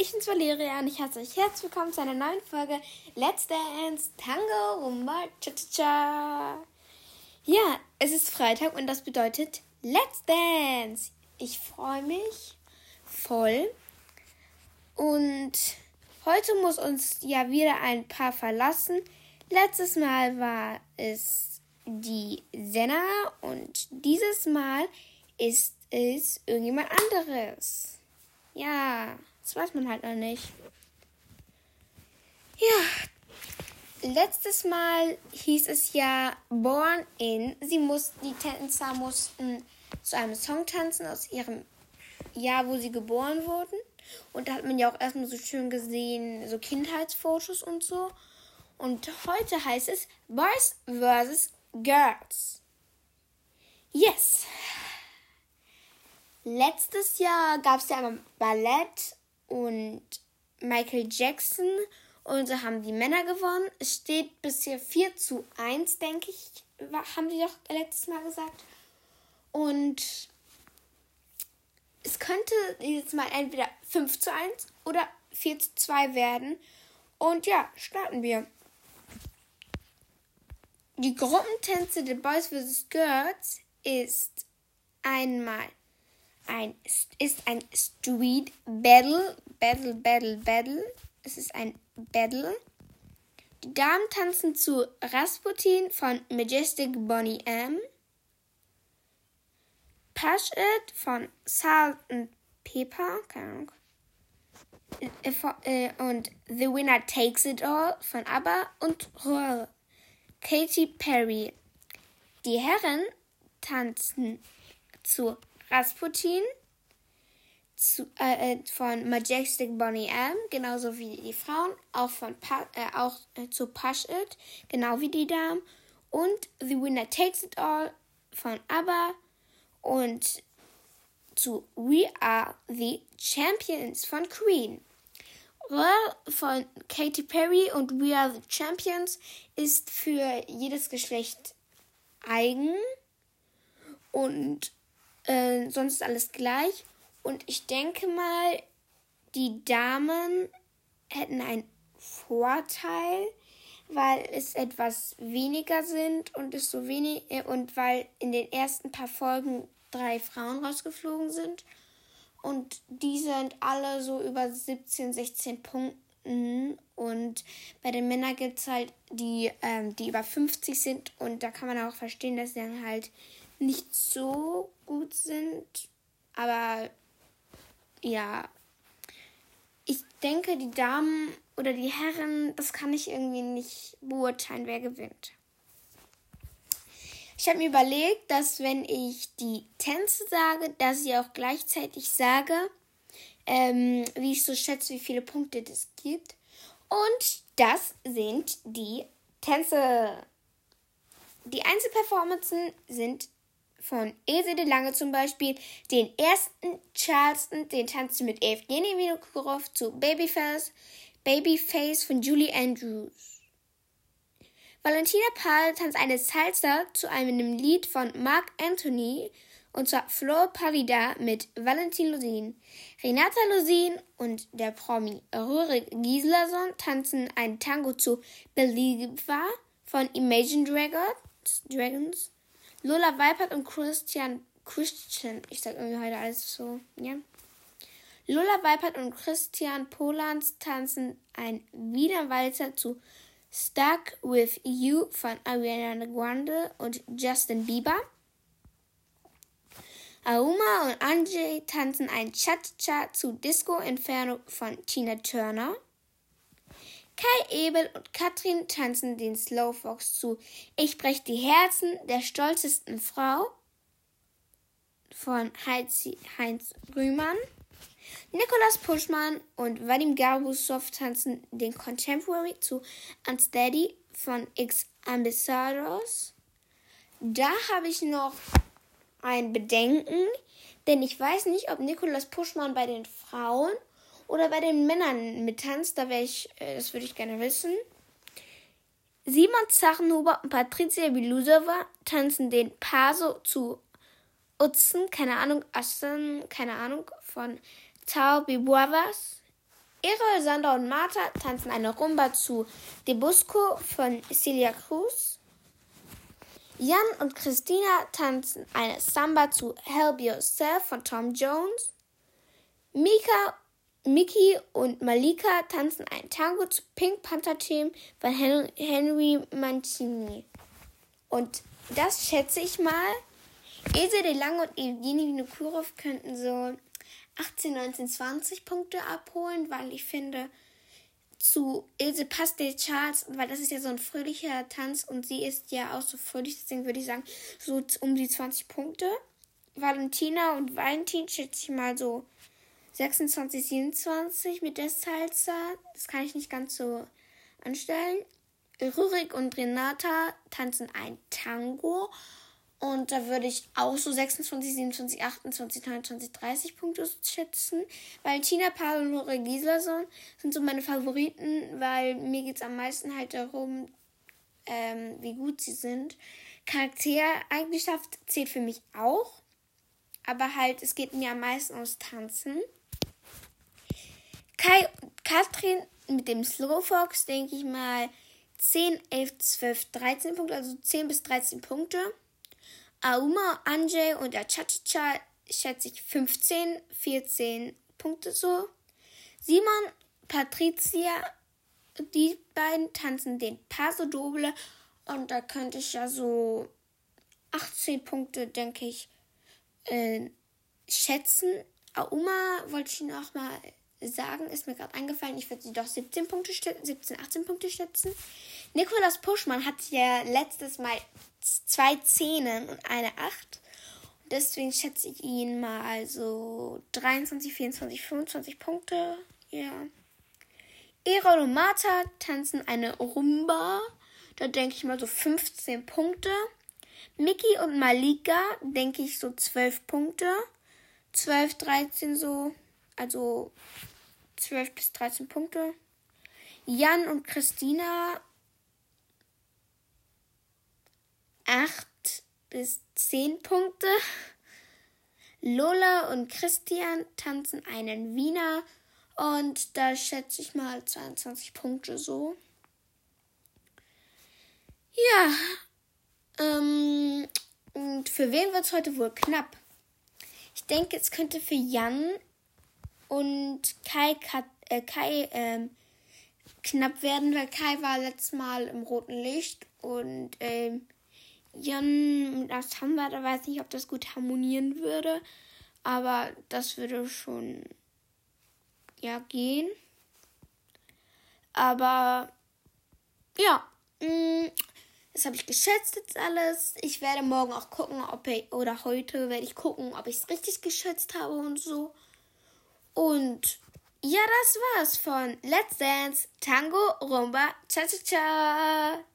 ich bin's Valeria und ich heiße euch herzlich willkommen zu einer neuen Folge Let's Dance Tango Rumba Cha Cha Cha. Ja, es ist Freitag und das bedeutet Let's Dance. Ich freue mich voll und heute muss uns ja wieder ein Paar verlassen. Letztes Mal war es die Senna und dieses Mal ist es irgendjemand anderes. Ja, das weiß man halt noch nicht. Ja, letztes Mal hieß es ja Born In. Sie mussten, die Tänzer mussten zu einem Song tanzen aus ihrem Jahr, wo sie geboren wurden. Und da hat man ja auch erstmal so schön gesehen, so Kindheitsfotos und so. Und heute heißt es Boys vs. Girls. Yes. Letztes Jahr gab es ja einmal Ballett und Michael Jackson und so haben die Männer gewonnen. Es steht bisher 4 zu 1, denke ich, haben die doch letztes Mal gesagt. Und es könnte dieses Mal entweder 5 zu 1 oder 4 zu 2 werden. Und ja, starten wir. Die Gruppentänze der Boys vs. Girls ist einmal ein, ist ein Street Battle. Battle, Battle, Battle. Es ist ein Battle. Die Damen tanzen zu Rasputin von Majestic Bonnie M. Push It von Salt and Pepper. Keine Ahnung. Äh, äh, und The Winner Takes It All von ABBA und Roll. Katy Perry. Die Herren tanzen zu Rasputin zu, äh, äh, von Majestic Bonnie M, genauso wie die Frauen, auch, von pa äh, auch äh, zu Push It, genau wie die Damen. Und The Winner Takes It All von ABBA und zu We Are the Champions von Queen. Roll von Katy Perry und We Are the Champions ist für jedes Geschlecht eigen und äh, sonst alles gleich. Und ich denke mal, die Damen hätten einen Vorteil, weil es etwas weniger sind und es so wenig äh, und weil in den ersten paar Folgen drei Frauen rausgeflogen sind. Und die sind alle so über 17, 16 Punkten. Und bei den Männern gibt es halt die, ähm, die über 50 sind. Und da kann man auch verstehen, dass sie dann halt nicht so gut sind. Aber ja, ich denke, die Damen oder die Herren, das kann ich irgendwie nicht beurteilen, wer gewinnt. Ich habe mir überlegt, dass wenn ich die Tänze sage, dass ich auch gleichzeitig sage, ähm, wie ich so schätze, wie viele Punkte das gibt. Und das sind die Tänze. Die Einzelperformances sind von Ese de Lange zum Beispiel, den ersten Charleston, den tanzt mit Evgeny Vinokurov zu Babyface, Babyface von Julie Andrews. Valentina Pal tanzt eine Salsa zu einem Lied von Mark Anthony und zwar Flor Pavida mit Valentin Lusin. Renata Lusin und der Promi Röhre Gislason tanzen ein Tango zu Believer von Imagine Dragons. Dragons. Lola Weipert und Christian Christian, ich sag irgendwie heute alles so, ja. Lola Weipert und Christian Polans tanzen ein Wiener Walzer zu Stuck with You von Ariana Grande und Justin Bieber. Auma und Anjay tanzen ein Cha-Cha zu Disco Inferno von Tina Turner. Kai Ebel und Katrin tanzen den Slowfox zu Ich brech die Herzen der stolzesten Frau von Heinz Rühmann. Nikolas Puschmann und Vadim Garbusov tanzen den Contemporary zu Unsteady von X Ambassadors. Da habe ich noch ein Bedenken, denn ich weiß nicht, ob Nikolas Puschmann bei den Frauen oder bei den Männern mittanzt. Da wäre ich, äh, das würde ich gerne wissen. Simon Zachenhuber und Patricia Bilusova tanzen den Paso zu Utzen, keine Ahnung, Assen, keine Ahnung, von Tao Bibuavas. Erol, Sandra und Martha tanzen eine Rumba zu Debusco von Celia Cruz. Jan und Christina tanzen eine Samba zu Help Yourself von Tom Jones. Mika, Mickey und Malika tanzen ein Tango zu Pink Panther Team von Henry Mancini. Und das schätze ich mal. Ilse de Lange und Evgeny Nukurov könnten so 18, 19, 20 Punkte abholen, weil ich finde, zu Ilse passt der Charles, weil das ist ja so ein fröhlicher Tanz und sie ist ja auch so fröhlich, deswegen würde ich sagen, so um die 20 Punkte. Valentina und Valentin schätze ich mal so 26, 27 mit der Salsa. Das kann ich nicht ganz so anstellen. Rurik und Renata tanzen ein Tango und da würde ich auch so 26, 27, 28, 29, 30 Punkte schätzen. Weil Tina, Paul und Lore Gislason sind so meine Favoriten, weil mir geht es am meisten halt darum, ähm, wie gut sie sind. Charaktereigenschaft zählt für mich auch. Aber halt, es geht mir am meisten ums Tanzen. Kai und Katrin mit dem Slowfox, denke ich mal, 10, 11, 12, 13 Punkte, also 10 bis 13 Punkte. Auma, Anjay und Achachicha schätze ich 15, 14 Punkte so. Simon, Patricia, die beiden tanzen den Paso Doble und da könnte ich ja so 18 Punkte, denke ich, äh, schätzen. Auma wollte ich noch mal sagen, ist mir gerade eingefallen, ich würde sie doch 17 Punkte 17, 18 Punkte schätzen. Nikolas Puschmann hat ja letztes Mal zwei Zehnen und eine Acht. Deswegen schätze ich ihn mal so 23, 24, 25 Punkte. Ja. Erol und Martha tanzen eine Rumba. Da denke ich mal so 15 Punkte. Mickey und Malika denke ich so 12 Punkte. 12, 13 so. Also 12 bis 13 Punkte. Jan und Christina 8 bis 10 Punkte. Lola und Christian tanzen einen Wiener und da schätze ich mal 22 Punkte so. Ja, ähm, und für wen wird es heute wohl knapp? Ich denke, es könnte für Jan und Kai, äh, Kai ähm, knapp werden, weil Kai war letztes Mal im roten Licht und ähm, Jan mit Asamba, da weiß ich nicht, ob das gut harmonieren würde. Aber das würde schon ja gehen. Aber ja, mh, mm, das habe ich geschätzt jetzt alles. Ich werde morgen auch gucken, ob ich, oder heute werde ich gucken, ob ich es richtig geschätzt habe und so. Und ja, das war's von Let's Dance Tango Rumba Cha Cha Cha.